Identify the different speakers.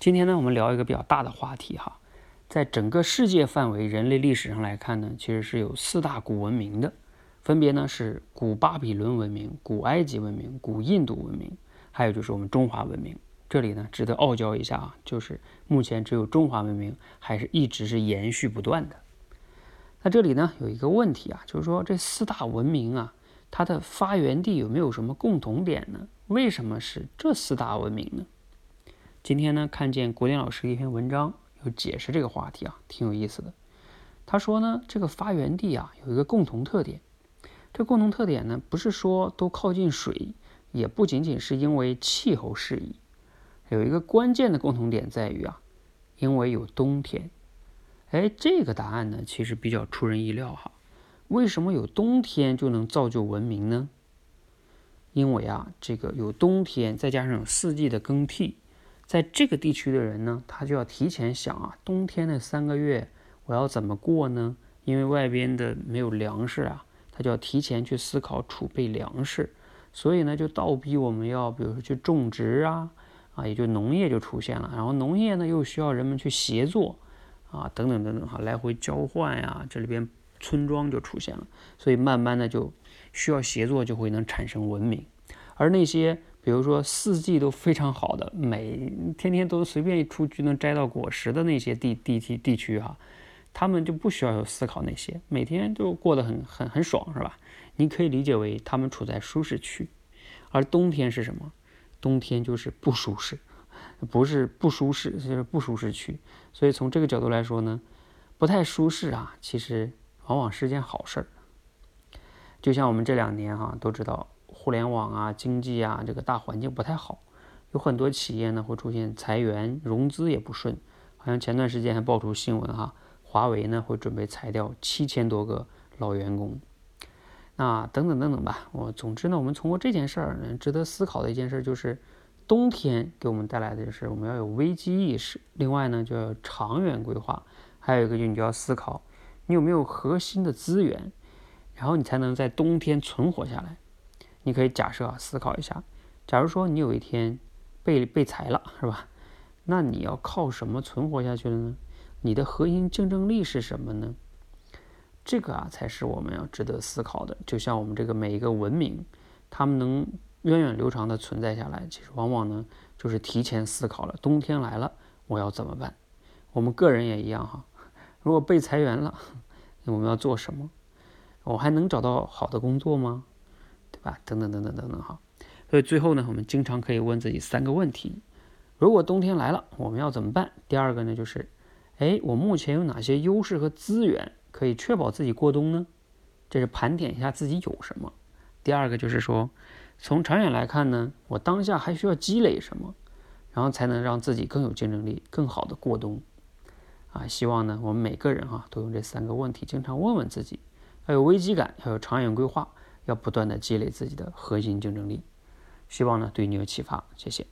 Speaker 1: 今天呢，我们聊一个比较大的话题哈，在整个世界范围人类历史上来看呢，其实是有四大古文明的，分别呢是古巴比伦文明、古埃及文明、古印度文明，还有就是我们中华文明。这里呢，值得傲娇一下啊，就是目前只有中华文明还是一直是延续不断的。那这里呢，有一个问题啊，就是说这四大文明啊，它的发源地有没有什么共同点呢？为什么是这四大文明呢？今天呢，看见国典老师一篇文章，有解释这个话题啊，挺有意思的。他说呢，这个发源地啊有一个共同特点，这共同特点呢，不是说都靠近水，也不仅仅是因为气候适宜，有一个关键的共同点在于啊，因为有冬天。哎，这个答案呢，其实比较出人意料哈。为什么有冬天就能造就文明呢？因为啊，这个有冬天，再加上四季的更替。在这个地区的人呢，他就要提前想啊，冬天的三个月我要怎么过呢？因为外边的没有粮食啊，他就要提前去思考储备粮食，所以呢，就倒逼我们要，比如说去种植啊，啊，也就农业就出现了。然后农业呢，又需要人们去协作啊，等等等等哈，来回交换呀，这里边村庄就出现了。所以慢慢的就需要协作，就会能产生文明，而那些。比如说四季都非常好的，每天天都随便一出去能摘到果实的那些地地地地区哈，他们就不需要有思考那些，每天都过得很很很爽是吧？你可以理解为他们处在舒适区，而冬天是什么？冬天就是不舒适，不是不舒适，就是不舒适区。所以从这个角度来说呢，不太舒适啊，其实往往是件好事儿。就像我们这两年哈都知道。互联网啊，经济啊，这个大环境不太好，有很多企业呢会出现裁员，融资也不顺。好像前段时间还爆出新闻哈，华为呢会准备裁掉七千多个老员工。那等等等等吧，我总之呢，我们通过这件事儿，值得思考的一件事就是，冬天给我们带来的就是我们要有危机意识，另外呢就要长远规划，还有一个就你就要思考，你有没有核心的资源，然后你才能在冬天存活下来。你可以假设啊，思考一下，假如说你有一天被被裁了，是吧？那你要靠什么存活下去了呢？你的核心竞争力是什么呢？这个啊，才是我们要值得思考的。就像我们这个每一个文明，他们能源远流长的存在下来，其实往往呢，就是提前思考了冬天来了我要怎么办。我们个人也一样哈，如果被裁员了，我们要做什么？我还能找到好的工作吗？啊？等等等等等等哈，所以最后呢，我们经常可以问自己三个问题：如果冬天来了，我们要怎么办？第二个呢，就是，哎，我目前有哪些优势和资源可以确保自己过冬呢？这是盘点一下自己有什么。第二个就是说，从长远来看呢，我当下还需要积累什么，然后才能让自己更有竞争力，更好的过冬。啊，希望呢，我们每个人哈都用这三个问题经常问问自己，要有危机感，要有长远规划。要不断的积累自己的核心竞争力，希望呢对你有启发，谢谢。